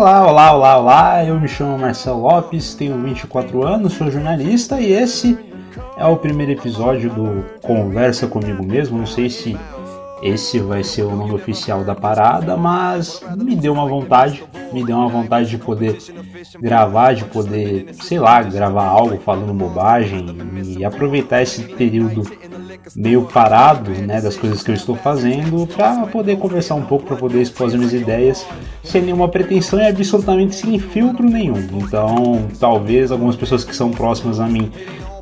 Olá, olá, olá, olá. Eu me chamo Marcelo Lopes, tenho 24 anos, sou jornalista e esse é o primeiro episódio do Conversa Comigo Mesmo. Não sei se esse vai ser o nome oficial da parada, mas me deu uma vontade, me deu uma vontade de poder gravar, de poder, sei lá, gravar algo falando bobagem e aproveitar esse período meio parado, né, das coisas que eu estou fazendo para poder conversar um pouco, para poder expor as minhas ideias sem nenhuma pretensão e absolutamente sem filtro nenhum. Então, talvez algumas pessoas que são próximas a mim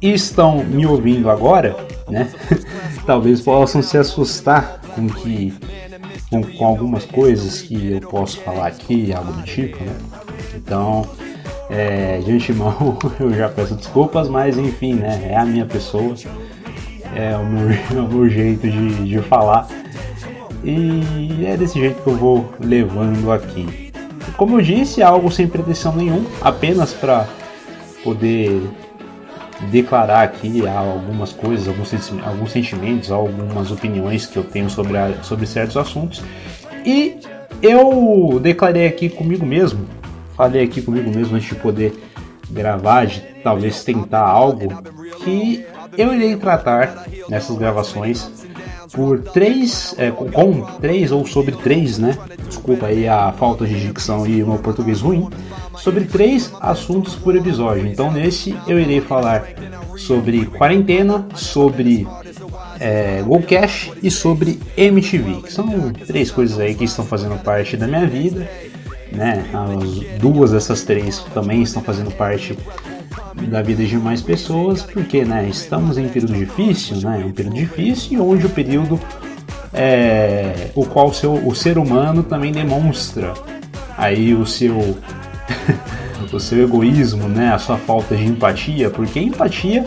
estão me ouvindo agora, né? talvez possam se assustar com que com, com, algumas coisas que eu posso falar aqui, algo do tipo, né? Então, é, de antemão eu já peço desculpas, mas enfim, né? É a minha pessoa, é o meu, o meu jeito de, de falar e é desse jeito que eu vou levando aqui. Como eu disse, algo sem pretensão nenhum, apenas para poder declarar aqui algumas coisas, alguns, alguns sentimentos, algumas opiniões que eu tenho sobre, a, sobre certos assuntos. E eu declarei aqui comigo mesmo, falei aqui comigo mesmo antes de poder gravar, de talvez tentar algo, que eu irei tratar nessas gravações por três, é, com três ou sobre três, né? Desculpa aí a falta de dicção e o meu português ruim sobre três assuntos por episódio. Então, nesse eu irei falar sobre quarentena, sobre é, Cash e sobre MTV, que são três coisas aí que estão fazendo parte da minha vida. Né? As duas dessas três também estão fazendo parte da vida de mais pessoas, porque né, estamos em um período difícil, né? um período difícil e onde o período é, o qual o, seu, o ser humano também demonstra aí o seu o seu egoísmo, né, a sua falta de empatia, porque empatia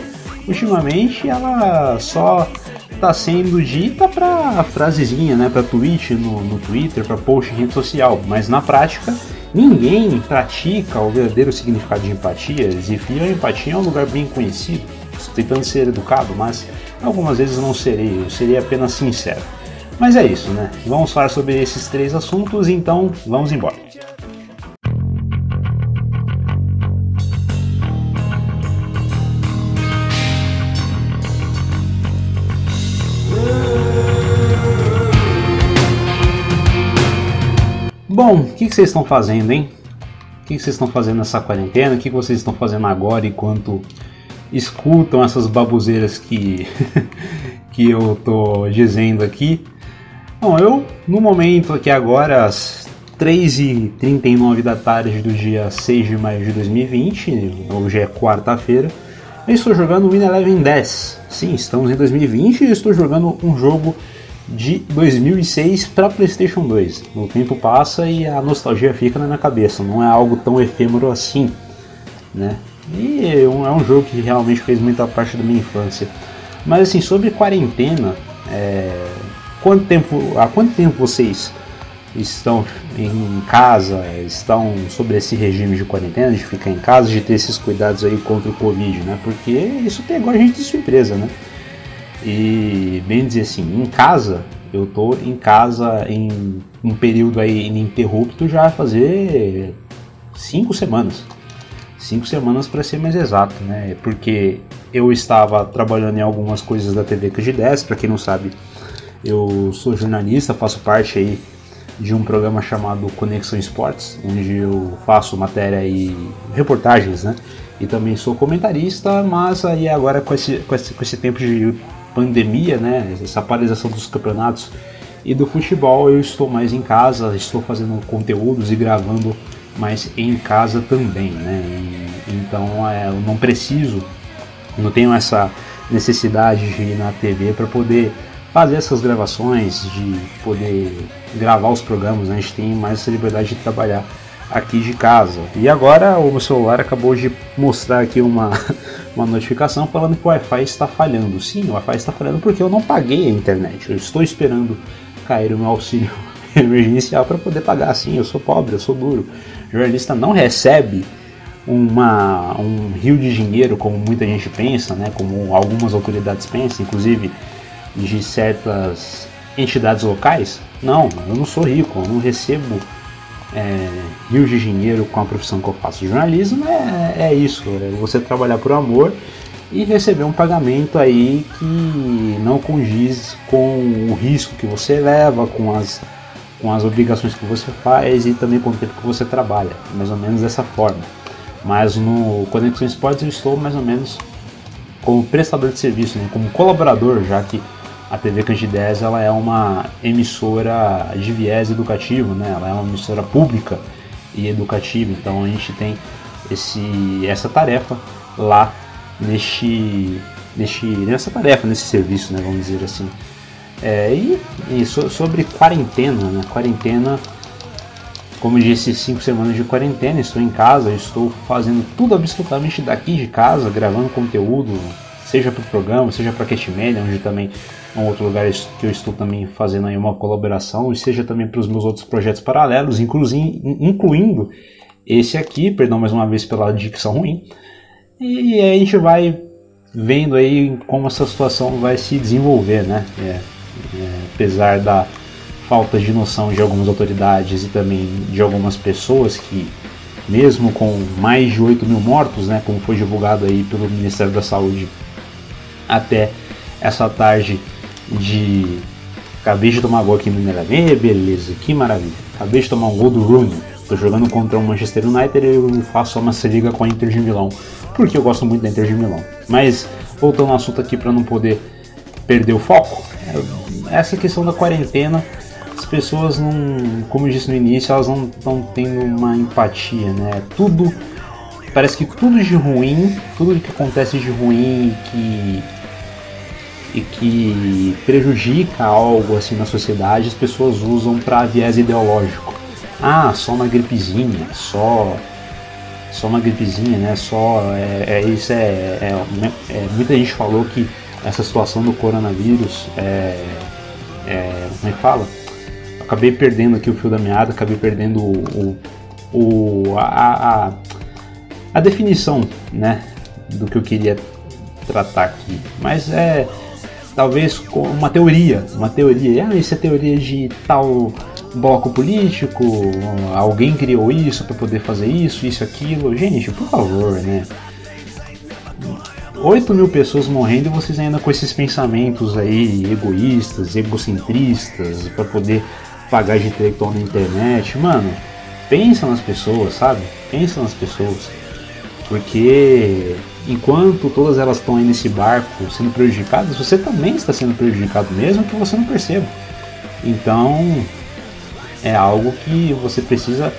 ultimamente ela só está sendo dita para frasezinha, né, para tweet no, no Twitter, para post em rede social, mas na prática ninguém pratica o verdadeiro significado de empatia. E a empatia é um lugar bem conhecido. Estou tentando ser educado, mas algumas vezes não serei, eu seria apenas sincero. Mas é isso, né? Vamos falar sobre esses três assuntos, então vamos embora. Bom, o que, vocês estão fazendo, hein? O que, vocês estão fazendo nessa quarentena? O que, que vocês estão fazendo agora enquanto escutam essas baboseiras que, que eu tô dizendo aqui? Bom, eu, no momento aqui agora, às 3h39 da tarde do dia 6 de maio de 2020, hoje é quarta-feira, eu estou jogando Win Eleven 10. Sim, estamos em 2020 e estou jogando um jogo de 2006 para PlayStation 2. O tempo passa e a nostalgia fica na minha cabeça, não é algo tão efêmero assim, né? E é um, é um jogo que realmente fez muita parte da minha infância. Mas assim, sobre quarentena, é... quanto tempo, há quanto tempo vocês estão em casa, estão sobre esse regime de quarentena, de ficar em casa, de ter esses cuidados aí contra o Covid, né? Porque isso pegou a gente de surpresa, né? E bem dizer assim, em casa, eu tô em casa em um período aí ininterrupto já fazer cinco semanas. Cinco semanas para ser mais exato, né? Porque eu estava trabalhando em algumas coisas da TV de 10, para quem não sabe, eu sou jornalista, faço parte aí de um programa chamado Conexão Esportes, onde eu faço matéria e reportagens, né? E também sou comentarista, mas aí agora com esse, com esse, com esse tempo de pandemia, né, essa paralisação dos campeonatos e do futebol, eu estou mais em casa, estou fazendo conteúdos e gravando mais em casa também, né? Então é, eu não preciso, não tenho essa necessidade de ir na TV para poder fazer essas gravações, de poder gravar os programas, né? a gente tem mais essa liberdade de trabalhar aqui de casa. E agora o meu celular acabou de mostrar aqui uma, uma notificação falando que o Wi-Fi está falhando. Sim, o Wi-Fi está falhando porque eu não paguei a internet. Eu estou esperando cair o meu auxílio emergencial para poder pagar. Sim, eu sou pobre, eu sou duro. O jornalista não recebe uma, um rio de dinheiro como muita gente pensa, né? como algumas autoridades pensam, inclusive de certas entidades locais. Não, eu não sou rico, eu não recebo é, de dinheiro com a profissão que eu faço. Jornalismo é, é isso, é você trabalhar por amor e receber um pagamento aí que não condiz com o risco que você leva, com as, com as obrigações que você faz e também com o tempo que você trabalha, mais ou menos dessa forma. Mas no Conexão Esportes eu estou mais ou menos como prestador de serviço, né, como colaborador, já que a TV Candidez ela é uma emissora de viés educativo, né? ela é uma emissora pública e educativa, então a gente tem esse, essa tarefa lá neste, neste, nessa tarefa, nesse serviço, né? vamos dizer assim. É, e, e so, sobre quarentena, né? quarentena, como disse, cinco semanas de quarentena, estou em casa, estou fazendo tudo absolutamente daqui de casa, gravando conteúdo, seja para o programa, seja para a Catmania, onde também é um outro lugar que eu estou também fazendo aí uma colaboração, e seja também para os meus outros projetos paralelos, incluindo esse aqui, perdão mais uma vez pela dicção ruim, e aí a gente vai vendo aí como essa situação vai se desenvolver, né? É, é, apesar da falta de noção de algumas autoridades e também de algumas pessoas que mesmo com mais de 8 mil mortos, né, como foi divulgado aí pelo Ministério da Saúde até essa tarde de. Acabei de tomar gol aqui no Mineirão. beleza, que maravilha. Acabei de tomar um gol do Rooney. Estou jogando contra o Manchester United e eu faço uma liga com a Inter de Milão. Porque eu gosto muito da Inter de Milão. Mas, voltando ao assunto aqui para não poder perder o foco, é, essa questão da quarentena, as pessoas não, como eu disse no início, elas não estão tendo uma empatia, né? Tudo, parece que tudo de ruim, tudo que acontece de ruim, que e que prejudica algo assim na sociedade, as pessoas usam para viés ideológico. Ah, só uma gripezinha, só só uma gripezinha, né? Só é, é isso é, é, é, muita gente falou que essa situação do coronavírus é, é como é que fala? Acabei perdendo aqui o fio da meada, acabei perdendo o, o, o a, a, a definição, né, do que eu queria tratar aqui. Mas é talvez com uma teoria, uma teoria, ah, isso é teoria de tal bloco político, alguém criou isso para poder fazer isso, isso, aquilo. Gente, por favor, né? 8 mil pessoas morrendo e vocês ainda com esses pensamentos aí egoístas, egocentristas, para poder pagar de intelectual na internet. Mano, pensa nas pessoas, sabe? Pensa nas pessoas. Porque enquanto todas elas estão aí nesse barco sendo prejudicadas, você também está sendo prejudicado, mesmo que você não perceba. Então, é algo que você precisa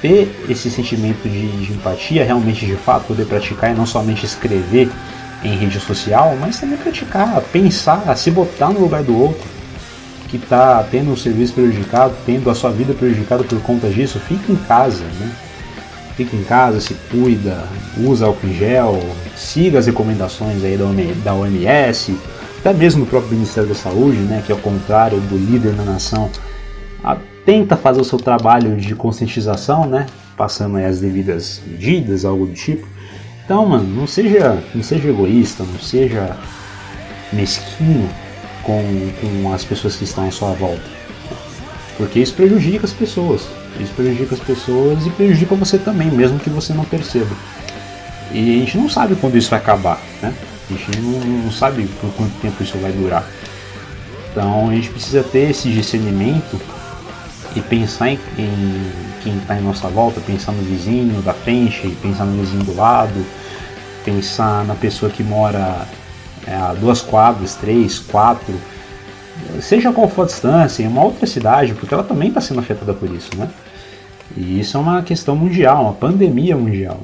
ter esse sentimento de, de, empatia, realmente de fato poder praticar e não somente escrever em rede social, mas também praticar, pensar, se botar no lugar do outro que está tendo o serviço prejudicado, tendo a sua vida prejudicada por conta disso, fica em casa, né? Fica em casa, se cuida, usa álcool em gel, siga as recomendações aí da OMS, até mesmo do próprio Ministério da Saúde, né, que ao contrário do líder na nação, a, tenta fazer o seu trabalho de conscientização, né, passando as devidas medidas, algo do tipo. Então, mano, não seja, não seja egoísta, não seja mesquinho com, com as pessoas que estão à sua volta, porque isso prejudica as pessoas. Isso prejudica as pessoas e prejudica você também, mesmo que você não perceba. E a gente não sabe quando isso vai acabar, né? A gente não, não sabe por quanto tempo isso vai durar. Então a gente precisa ter esse discernimento e pensar em, em quem está em nossa volta, pensar no vizinho da frente, pensar no vizinho do lado, pensar na pessoa que mora é, a duas quadras, três, quatro, seja qual for a distância, em uma outra cidade, porque ela também está sendo afetada por isso, né? E isso é uma questão mundial, uma pandemia mundial,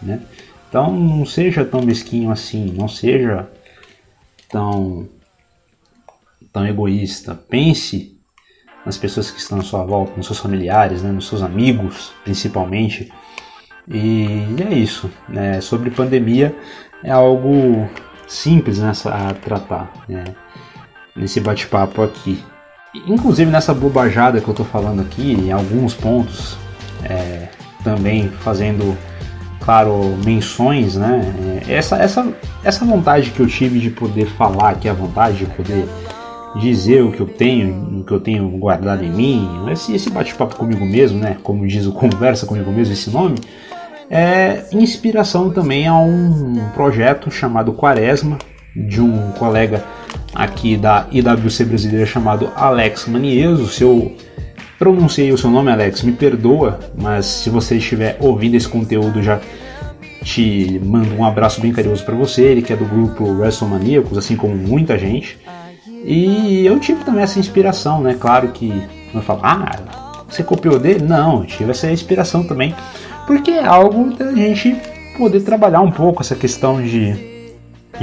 né? Então não seja tão mesquinho assim, não seja tão tão egoísta. Pense nas pessoas que estão à sua volta, nos seus familiares, né, nos seus amigos, principalmente. E é isso. Né? Sobre pandemia é algo simples né, a tratar. Né? nesse bate-papo aqui. Inclusive nessa bobajada que eu tô falando aqui, em alguns pontos, é, também fazendo, claro, menções, né? É, essa, essa, essa vontade que eu tive de poder falar aqui, a vontade de poder dizer o que eu tenho, o que eu tenho guardado em mim, esse, esse bate-papo comigo mesmo, né? Como diz o Conversa Comigo Mesmo, esse nome, é inspiração também a um projeto chamado Quaresma, de um colega aqui da IWC brasileira chamado Alex Manieso. Se eu pronunciei o seu nome, Alex, me perdoa, mas se você estiver ouvindo esse conteúdo já te mando um abraço bem carinhoso para você, ele que é do grupo WrestleManiacos, assim como muita gente. E eu tive também essa inspiração, né? Claro que não falo, ah, você copiou dele? Não, tive essa inspiração também, porque é algo da gente poder trabalhar um pouco essa questão de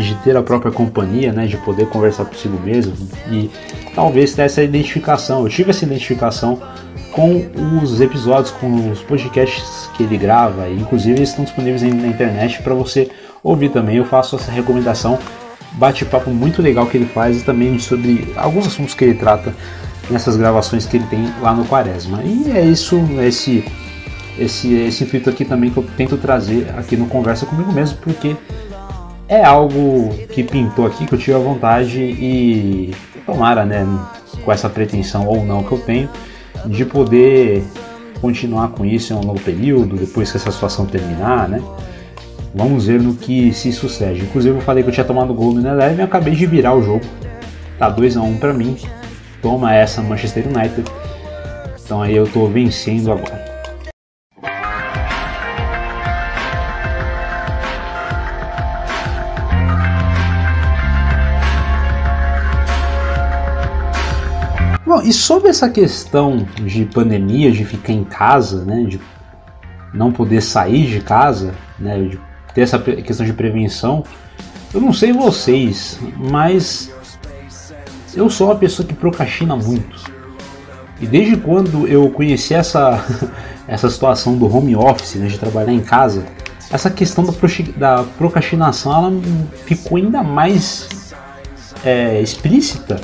de ter a própria companhia, né, de poder conversar consigo mesmo e talvez ter essa identificação. Eu tive essa identificação com os episódios, com os podcasts que ele grava, e inclusive eles estão disponíveis na internet para você ouvir também. Eu faço essa recomendação, bate-papo muito legal que ele faz e também sobre alguns assuntos que ele trata nessas gravações que ele tem lá no Quaresma. E é isso, esse esse esse intuito aqui também que eu tento trazer aqui no Conversa comigo mesmo, porque é algo que pintou aqui que eu tive a vontade e tomara, né, com essa pretensão ou não que eu tenho, de poder continuar com isso em um longo período, depois que essa situação terminar, né? Vamos ver no que se sucede. Inclusive eu falei que eu tinha tomado gol no Eleven e acabei de virar o jogo. Tá 2 a 1 um para mim. Toma essa Manchester United. Então aí eu tô vencendo agora. Bom, e sobre essa questão de pandemia, de ficar em casa, né, de não poder sair de casa, né, de ter essa questão de prevenção, eu não sei vocês, mas eu sou uma pessoa que procrastina muito. E desde quando eu conheci essa, essa situação do home office, né, de trabalhar em casa, essa questão da procrastinação ela ficou ainda mais é, explícita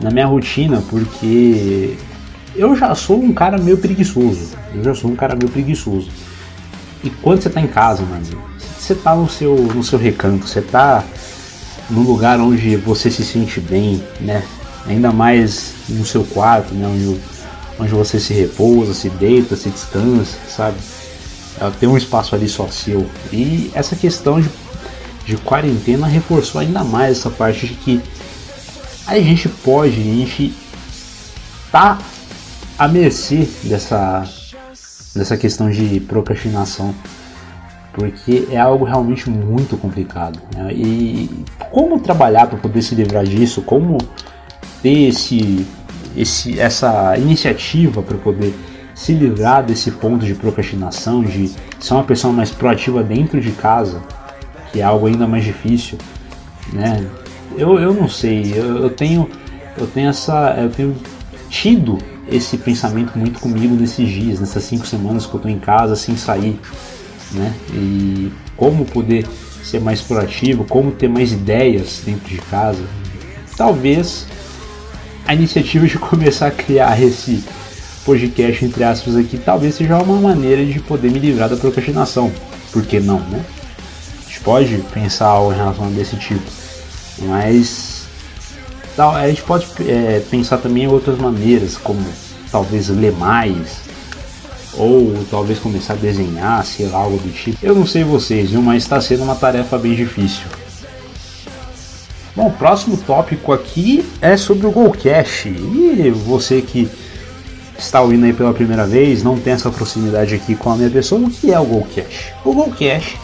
na minha rotina, porque eu já sou um cara meio preguiçoso. Eu já sou um cara meio preguiçoso. E quando você tá em casa, mano, você tá no seu, no seu recanto, você tá num lugar onde você se sente bem, né? Ainda mais no seu quarto, né? Onde, onde você se repousa, se deita, se descansa, sabe? Tem um espaço ali só seu. E essa questão de, de quarentena reforçou ainda mais essa parte de que a gente pode, a gente tá à mercê dessa, dessa questão de procrastinação, porque é algo realmente muito complicado. Né? E como trabalhar para poder se livrar disso, como ter esse, esse, essa iniciativa para poder se livrar desse ponto de procrastinação, de ser uma pessoa mais proativa dentro de casa, que é algo ainda mais difícil, né? Eu, eu não sei, eu, eu, tenho eu tenho essa eu tenho tido esse pensamento muito comigo nesses dias, nessas cinco semanas que eu estou em casa sem sair, né? E como poder ser mais proativo, como ter mais ideias dentro de casa. Talvez a iniciativa de começar a criar esse podcast entre aspas aqui, talvez seja uma maneira de poder me livrar da procrastinação. Por que não, né? A gente pode pensar algo relacionado desse tipo. Mas a gente pode é, pensar também em outras maneiras, como talvez ler mais, ou talvez começar a desenhar, sei lá, algo do tipo. Eu não sei vocês, viu? Mas está sendo uma tarefa bem difícil. Bom, o próximo tópico aqui é sobre o Golcash. E você que está ouvindo aí pela primeira vez, não tem essa proximidade aqui com a minha pessoa, o que é o Golcash? O Golcash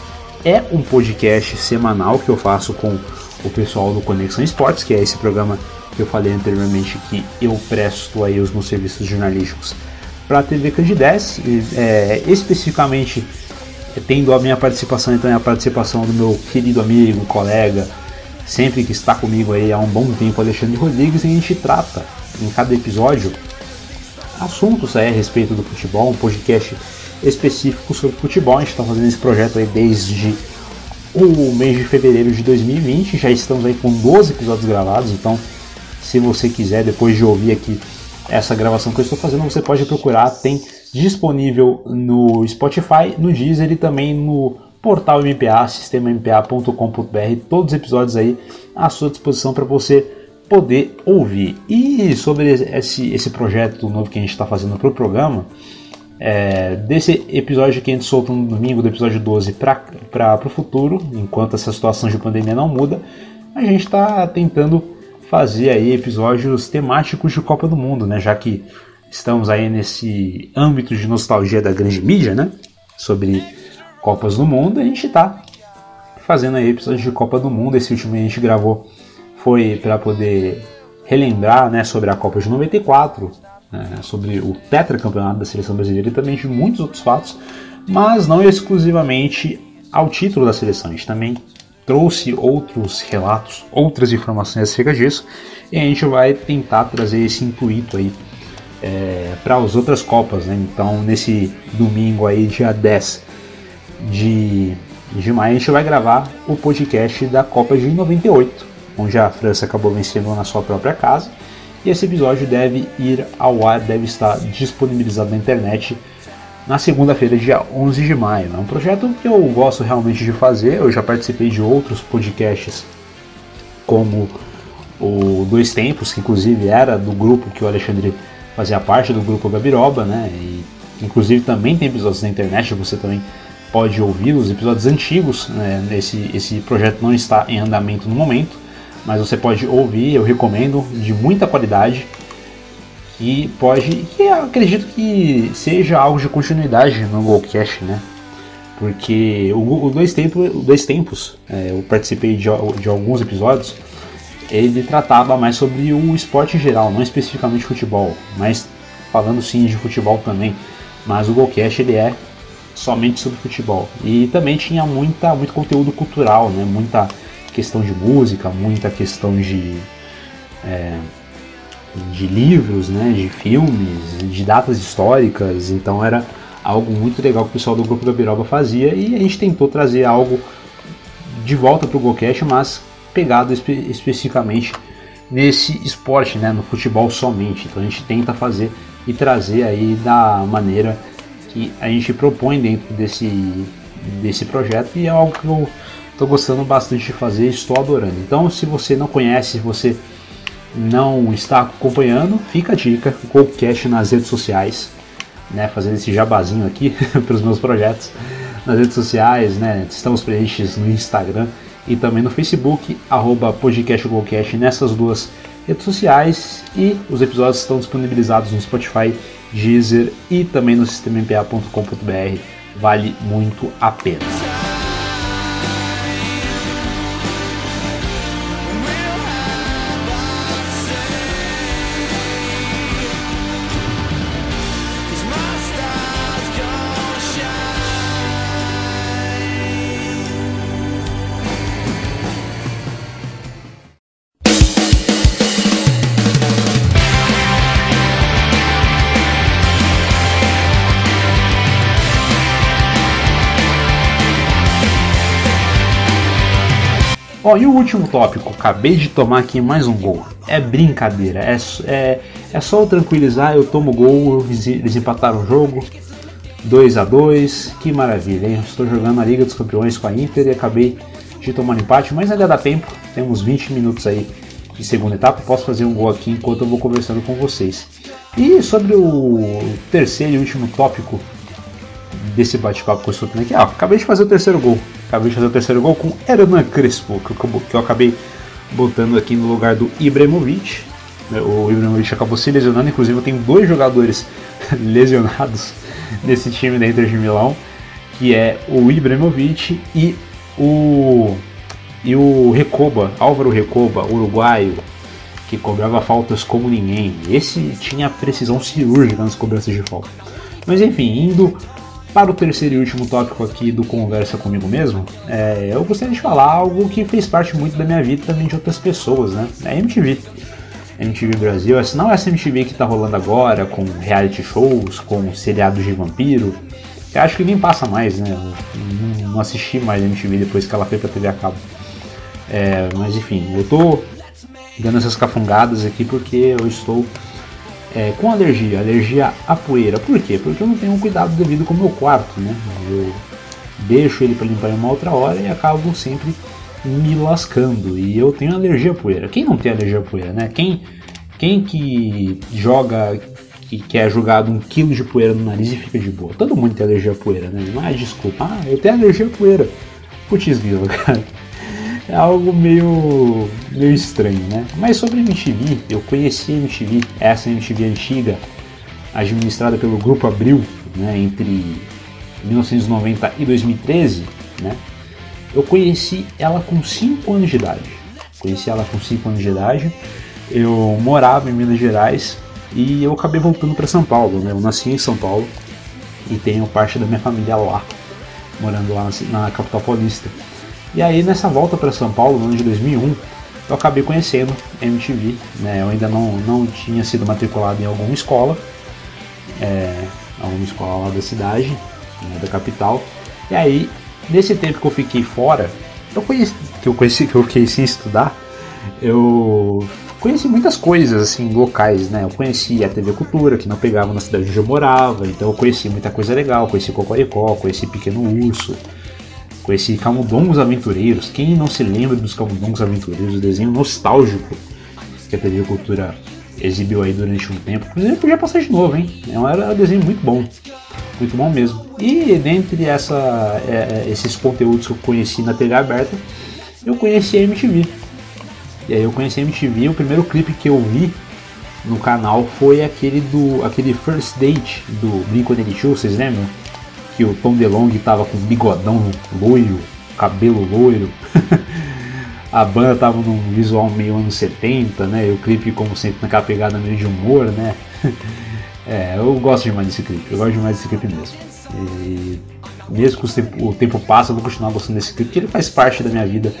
é um podcast semanal que eu faço com o pessoal do Conexão Esportes, que é esse programa que eu falei anteriormente que eu presto aí os meus serviços jornalísticos para a TV Candidez, é, especificamente tendo a minha participação então é a participação do meu querido amigo, colega, sempre que está comigo aí há um bom tempo, Alexandre Rodrigues, e a gente trata em cada episódio assuntos aí a respeito do futebol, um podcast específico sobre futebol. A gente está fazendo esse projeto aí desde o mês de fevereiro de 2020. Já estamos aí com 12 episódios gravados, então se você quiser, depois de ouvir aqui essa gravação que eu estou fazendo, você pode procurar, tem disponível no Spotify, no Deezer e também no portal MPA, sistemampa.com.br, todos os episódios aí à sua disposição para você poder ouvir. E sobre esse, esse projeto novo que a gente está fazendo para o programa, é, desse episódio que a gente solta no domingo, do episódio 12 para o futuro, enquanto essa situação de pandemia não muda, a gente está tentando fazer aí episódios temáticos de Copa do Mundo, né? Já que estamos aí nesse âmbito de nostalgia da grande mídia, né? Sobre Copas do Mundo, a gente está fazendo aí episódios de Copa do Mundo. Esse último a gente gravou foi para poder relembrar, né, sobre a Copa de 94, né, sobre o tetracampeonato da seleção brasileira e também de muitos outros fatos, mas não exclusivamente ao título da seleção. A gente também trouxe outros relatos, outras informações acerca disso, e a gente vai tentar trazer esse intuito aí é, para as outras Copas. Né? Então, nesse domingo aí, dia 10 de, de maio, a gente vai gravar o podcast da Copa de 98, onde a França acabou vencendo na sua própria casa. E esse episódio deve ir ao ar, deve estar disponibilizado na internet na segunda-feira, dia 11 de maio. É um projeto que eu gosto realmente de fazer. Eu já participei de outros podcasts, como o Dois Tempos, que inclusive era do grupo que o Alexandre fazia parte do grupo Gabiroba, né? E inclusive também tem episódios na internet, você também pode ouvir os episódios antigos. Né? Esse, esse projeto não está em andamento no momento, mas você pode ouvir, eu recomendo, de muita qualidade e pode, que acredito que seja algo de continuidade no Golcast, né? Porque o, o Dois Tempos, Dois Tempos é, eu participei de, de alguns episódios, ele tratava mais sobre o esporte em geral, não especificamente futebol, mas falando sim de futebol também. Mas o Golcast ele é somente sobre futebol. E também tinha muita, muito conteúdo cultural, né? muita questão de música, muita questão de. É, de livros, né, de filmes, de datas históricas, então era algo muito legal que o pessoal do grupo da Biroba fazia e a gente tentou trazer algo de volta para o GoCast, mas pegado espe especificamente nesse esporte, né, no futebol somente. Então a gente tenta fazer e trazer aí da maneira que a gente propõe dentro desse, desse projeto e é algo que eu estou gostando bastante de fazer, estou adorando. Então se você não conhece, se você não está acompanhando, fica a dica, Golcast nas redes sociais, né, fazendo esse jabazinho aqui para os meus projetos nas redes sociais, né, estamos presentes no Instagram e também no Facebook, arroba podcastgolcast nessas duas redes sociais e os episódios estão disponibilizados no Spotify, Deezer e também no sistemampa.com.br, vale muito a pena. Ó, e o último tópico, acabei de tomar aqui mais um gol. É brincadeira, é, é, é só eu tranquilizar, eu tomo gol, eles empataram o jogo, 2 a 2 que maravilha, hein? Estou jogando a Liga dos Campeões com a Inter e acabei de tomar um empate, mas ainda dá tempo, temos 20 minutos aí de segunda etapa, posso fazer um gol aqui enquanto eu vou conversando com vocês. E sobre o terceiro e último tópico desse bate-papo que eu estou tendo aqui, ah, acabei de fazer o terceiro gol. Acabei de fazer o terceiro gol com Hernan Crespo, que eu, que eu acabei botando aqui no lugar do Ibrahimovic. O Ibrahimovic acabou se lesionando, inclusive eu tenho dois jogadores lesionados nesse time da Inter de Milão, que é o Ibrahimovic e o e o Recoba, Álvaro Recoba, uruguaio, que cobrava faltas como ninguém. Esse tinha precisão cirúrgica nas cobranças de falta. Mas enfim, indo para o terceiro e último tópico aqui do Conversa Comigo Mesmo, é, eu gostaria de falar algo que fez parte muito da minha vida e também de outras pessoas, né? É a MTV. MTV Brasil, essa não é essa MTV que está rolando agora, com reality shows, com seriados de vampiro. Eu acho que nem passa mais, né? Eu não assisti mais MTV depois que ela foi pra TV a cabo. É, mas enfim, eu tô dando essas cafungadas aqui porque eu estou é, com alergia, alergia à poeira. Por quê? Porque eu não tenho um cuidado devido com o meu quarto, né? Eu deixo ele para limpar em uma outra hora e acabo sempre me lascando. E eu tenho alergia à poeira. Quem não tem alergia à poeira, né? Quem, quem que joga, que, que é jogado um quilo de poeira no nariz e fica de boa? Todo mundo tem alergia à poeira, né? É desculpa. Ah, eu tenho alergia à poeira. Putz, grila, cara. É algo meio, meio estranho, né? Mas sobre MTV, eu conheci a MTV, essa MTV antiga, administrada pelo Grupo Abril, né, entre 1990 e 2013, né? Eu conheci ela com 5 anos de idade. Conheci ela com 5 anos de idade. Eu morava em Minas Gerais e eu acabei voltando para São Paulo. Né? Eu nasci em São Paulo e tenho parte da minha família lá, morando lá na, na capital paulista. E aí nessa volta para São Paulo, no ano de 2001, eu acabei conhecendo MTV. Né? Eu ainda não, não tinha sido matriculado em alguma escola, é, alguma escola lá da cidade, né, da capital. E aí nesse tempo que eu fiquei fora, eu conheci, que eu conheci, que eu sem estudar, eu conheci muitas coisas assim locais, né? Eu conheci a TV Cultura, que não pegava na cidade onde eu morava, então eu conheci muita coisa legal, conheci Cocoricó, conheci Pequeno Urso, conheci Camundongos Aventureiros. Quem não se lembra dos Camundongos Aventureiros, o desenho nostálgico que a TV Cultura exibiu aí durante um tempo. Inclusive podia passar de novo, hein? Era um desenho muito bom. Muito bom mesmo. E dentre essa, é, é esses conteúdos que eu conheci na TV aberta, eu conheci a MTV. E aí eu conheci a MTV, o primeiro clipe que eu vi no canal foi aquele do aquele First Date do Blink-182, vocês lembram? Que o Tom DeLonge tava com bigodão loiro, cabelo loiro. a banda tava num visual meio anos 70, né? E o clipe, como sempre, naquela pegada meio de humor, né? É, eu gosto demais desse clipe, eu gosto demais desse clipe mesmo. E mesmo que o tempo, o tempo passa, eu vou continuar gostando desse clipe, porque ele faz parte da minha vida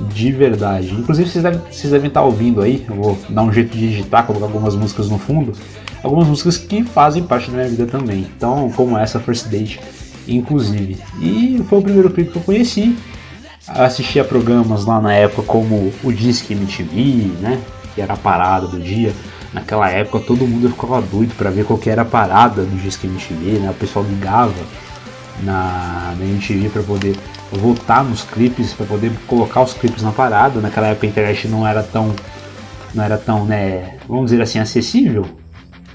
de verdade. Inclusive, vocês devem, vocês devem estar ouvindo aí, eu vou dar um jeito de digitar, colocar algumas músicas no fundo, algumas músicas que fazem parte da minha vida também. Então, como essa First Date, inclusive. E foi o primeiro clipe que eu conheci. Assisti a programas lá na época como o Disque MTV, né? Que era a parada do dia naquela época todo mundo ficava doido para ver qual que era a parada do Disque MTV, né? O pessoal ligava na, na MTV para poder votar nos clipes, para poder colocar os clipes na parada. Naquela época a internet não era tão não era tão, né, vamos dizer assim, acessível,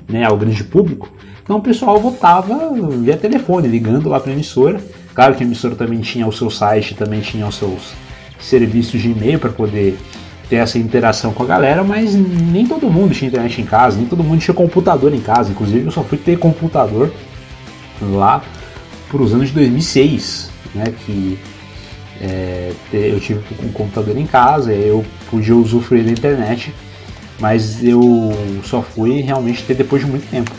né, ao grande público. Então o pessoal votava via telefone, ligando lá para a emissora. Claro que a emissora também tinha o seu site, também tinha os seus serviços de e-mail para poder ter essa interação com a galera, mas nem todo mundo tinha internet em casa, nem todo mundo tinha computador em casa. Inclusive, eu só fui ter computador lá para os anos de 2006, né? Que é, eu tive um computador em casa, eu podia usufruir da internet, mas eu só fui realmente ter depois de muito tempo.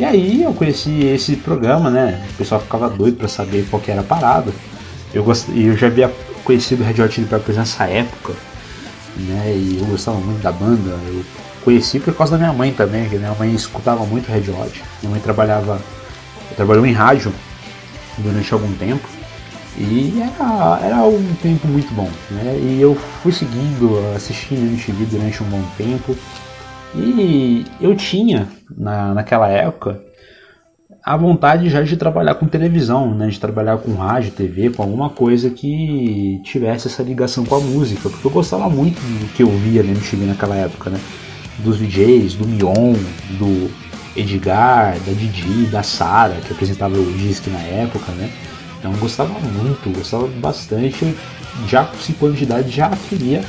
E aí eu conheci esse programa, né? O pessoal ficava doido para saber qual que era a parada. Eu, gost... eu já havia conhecido o Red Hot Chili Peppers nessa época, né? E eu gostava muito da banda. Eu conheci por causa da minha mãe também, que minha mãe escutava muito Red Hot. Minha mãe trabalhava, trabalhou em rádio durante algum tempo. E era, era um tempo muito bom, né? E eu fui seguindo, assistindo MTV durante um bom tempo. E eu tinha na, naquela época a vontade já de trabalhar com televisão, né, de trabalhar com rádio, TV, com alguma coisa que tivesse essa ligação com a música, porque eu gostava muito do que eu via na MTV naquela época, né, dos DJs, do Mion, do Edgar, da Didi, da Sara, que apresentava o disque na época, né, então gostava muito, gostava bastante, já com 5 anos de idade já queria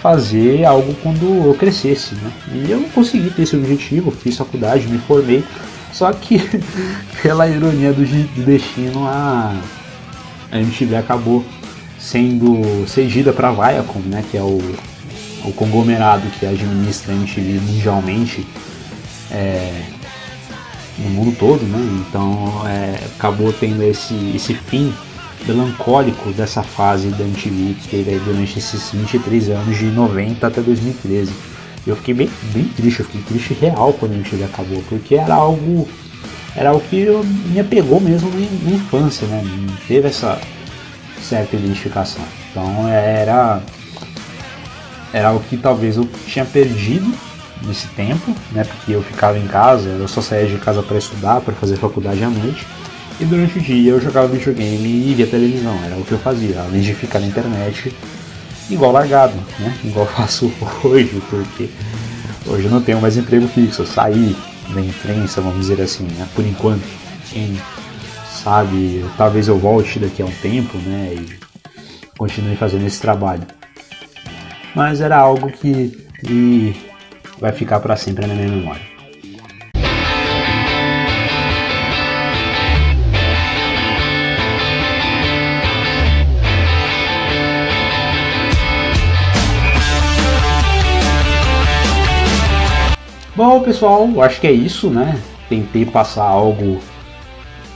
fazer algo quando eu crescesse, né, e eu consegui ter esse objetivo, fiz faculdade, me formei, só que, pela ironia do, do destino, a, a MTV acabou sendo cedida para a Viacom, né, que é o, o conglomerado que administra a MTV mundialmente é, no mundo todo, né? Então é, acabou tendo esse, esse fim melancólico dessa fase da MTV que teve durante esses 23 anos de 90 até 2013. Eu fiquei bem, bem triste, eu fiquei triste real quando a MTV acabou, porque era algo era algo que me apegou mesmo na, infância, né? Teve essa certa identificação. Então era era algo que talvez eu tinha perdido nesse tempo, né? Porque eu ficava em casa, eu só saía de casa para estudar, para fazer faculdade à noite. E durante o dia eu jogava videogame e via televisão, era o que eu fazia, além de ficar na internet igual largado, né? Igual faço hoje, porque hoje eu não tenho mais emprego fixo, eu saí da imprensa, vamos dizer assim, né? por enquanto. Quem sabe, talvez eu volte daqui a um tempo, né? E continue fazendo esse trabalho. Mas era algo que, que vai ficar para sempre na minha memória. Bom, pessoal, acho que é isso, né? Tentei passar algo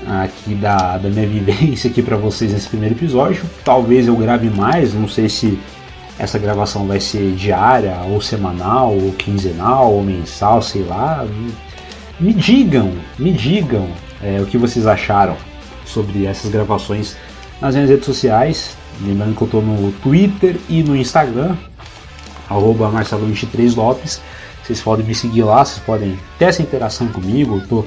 aqui da, da minha vivência aqui para vocês nesse primeiro episódio. Talvez eu grave mais, não sei se essa gravação vai ser diária, ou semanal, ou quinzenal, ou mensal, sei lá. Me digam, me digam é, o que vocês acharam sobre essas gravações nas minhas redes sociais. Lembrando que eu estou no Twitter e no Instagram, arroba Marcelo23Lopes. Vocês podem me seguir lá, vocês podem ter essa interação comigo. Eu tô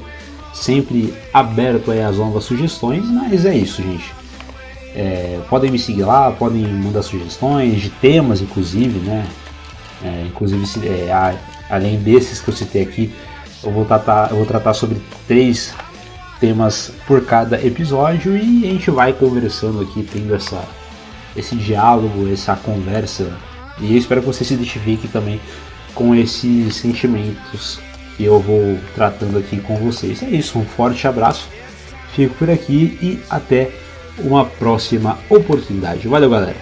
sempre aberto aí às novas sugestões, mas é isso, gente. É, podem me seguir lá, podem mandar sugestões de temas, inclusive, né? É, inclusive, é, a, além desses que eu citei aqui, eu vou tratar, eu vou tratar sobre três temas por cada episódio e a gente vai conversando aqui, tendo essa, esse diálogo, essa conversa. E eu espero que você se identifique também com esses sentimentos que eu vou tratando aqui com vocês. É isso, um forte abraço, fico por aqui e até uma próxima oportunidade. Valeu, galera!